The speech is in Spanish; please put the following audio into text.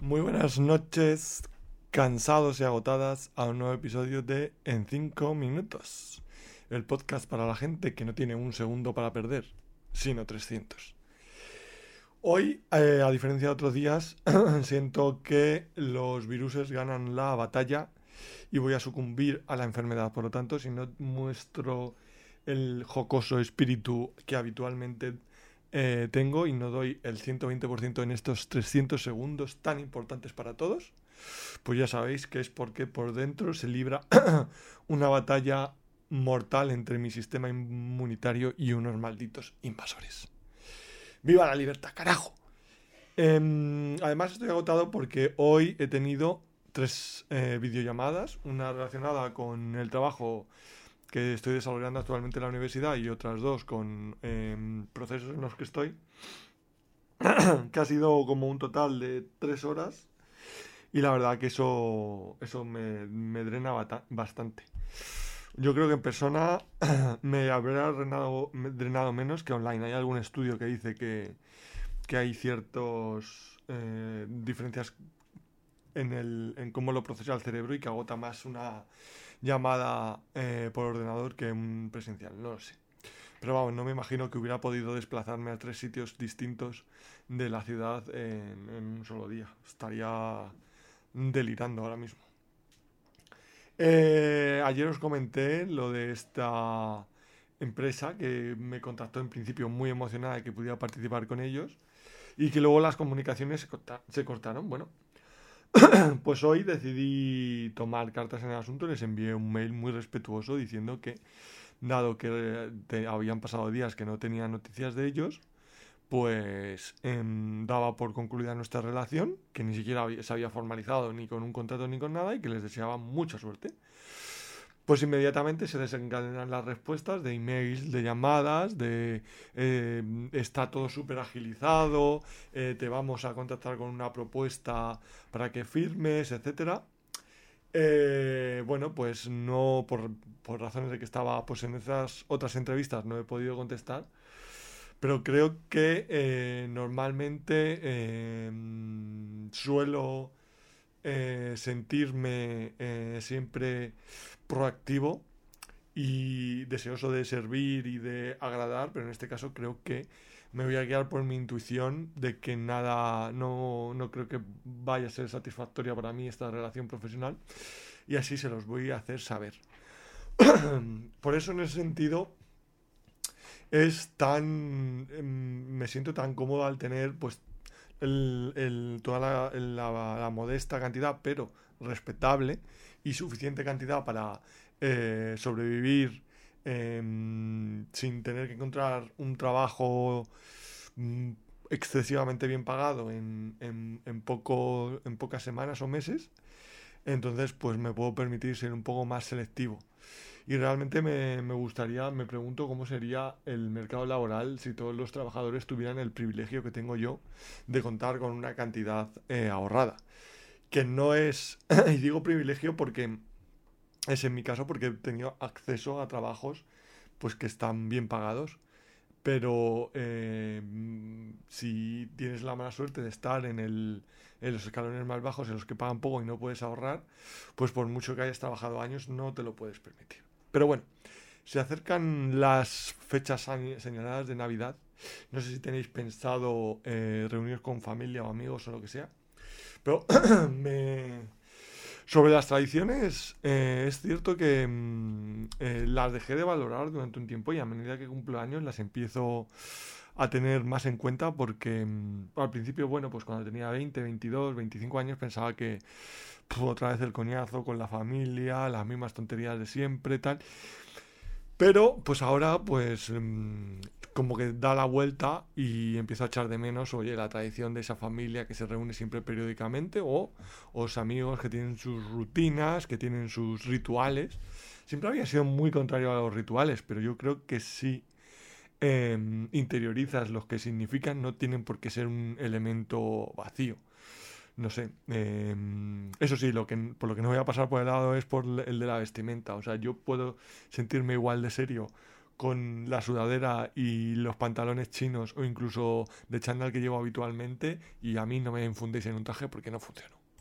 Muy buenas noches, cansados y agotadas a un nuevo episodio de En 5 minutos. El podcast para la gente que no tiene un segundo para perder, sino 300. Hoy, eh, a diferencia de otros días, siento que los viruses ganan la batalla y voy a sucumbir a la enfermedad. Por lo tanto, si no muestro el jocoso espíritu que habitualmente eh, tengo y no doy el 120% en estos 300 segundos tan importantes para todos, pues ya sabéis que es porque por dentro se libra una batalla mortal entre mi sistema inmunitario y unos malditos invasores. ¡Viva la libertad, carajo! Em, además estoy agotado porque hoy he tenido tres eh, videollamadas, una relacionada con el trabajo que estoy desarrollando actualmente en la universidad y otras dos con em, procesos en los que estoy, que ha sido como un total de tres horas y la verdad que eso, eso me, me drena bastante. Yo creo que en persona me habrá drenado, menos que online. Hay algún estudio que dice que, que hay ciertas eh, diferencias en, cómo lo procesa el cerebro y que agota más una llamada eh, por ordenador que un presencial, no lo sé. Pero vamos, no me imagino que hubiera podido desplazarme a tres sitios distintos de la ciudad en, un solo día. Estaría delirando ahora mismo. Eh, ayer os comenté lo de esta empresa que me contactó en principio muy emocionada de que pudiera participar con ellos y que luego las comunicaciones se cortaron. Bueno, pues hoy decidí tomar cartas en el asunto y les envié un mail muy respetuoso diciendo que, dado que habían pasado días que no tenía noticias de ellos, pues em, daba por concluida nuestra relación, que ni siquiera se había formalizado ni con un contrato ni con nada y que les deseaba mucha suerte pues inmediatamente se desencadenan las respuestas de emails, de llamadas, de eh, está todo súper agilizado, eh, te vamos a contactar con una propuesta para que firmes, etc. Eh, bueno, pues no, por, por, razones de que estaba pues en esas otras entrevistas no he podido contestar, pero creo que normalmente suelo eh, sentirme siempre proactivo y deseoso de servir y de agradar, pero en este caso creo que me voy a guiar por mi intuición de que nada, no, no creo que vaya a ser satisfactoria para mí esta relación profesional y así se los voy a hacer saber. por eso en ese sentido es tan, em, me siento tan cómodo al tener pues el, toda la, modesta cantidad, pero respetable y suficiente cantidad para eh, sobrevivir em, sin tener que encontrar un trabajo mm, excesivamente bien pagado en, en, poco, en pocas semanas o meses. Entonces, pues me puedo permitir ser un poco más selectivo. Y realmente me, gustaría, me pregunto cómo sería el mercado laboral si todos los trabajadores tuvieran el privilegio que tengo yo de contar con una cantidad eh, ahorrada. Que no es, y digo privilegio porque es en mi caso porque he tenido acceso a trabajos pues que están bien pagados. Pero eh, si tienes la mala suerte de estar en, el, en los escalones más bajos, en los que pagan poco y no puedes ahorrar, pues por mucho que hayas trabajado años, no te lo puedes permitir. Pero bueno, se acercan las fechas señaladas de Navidad. No sé si tenéis pensado eh, reunir con familia o amigos o lo que sea. Pero sobre las tradiciones, eh, es cierto que mm, eh, las dejé de valorar durante un tiempo y a medida que cumplo años las empiezo a tener más en cuenta porque mm, al principio, bueno, pues cuando tenía 20, 22, 25 años pensaba que otra vez el coñazo con la familia, las mismas tonterías de siempre, tal. Pero pues ahora pues mm, como que da la vuelta y empiezo a echar de menos, oye, la tradición de esa familia que se reúne siempre periódicamente o, los amigos que tienen sus rutinas, que tienen sus rituales. Siempre había sido muy contrario a los rituales, pero yo creo que si em, interiorizas los que significan, no tienen por qué ser un elemento vacío no sé. Em, eso sí, lo que, por lo que no voy a pasar por el lado es por el de la vestimenta. O sea, yo puedo sentirme igual de serio con la sudadera y los pantalones chinos o incluso de chándal que llevo habitualmente y a mí no me infundéis en un traje porque no funciona.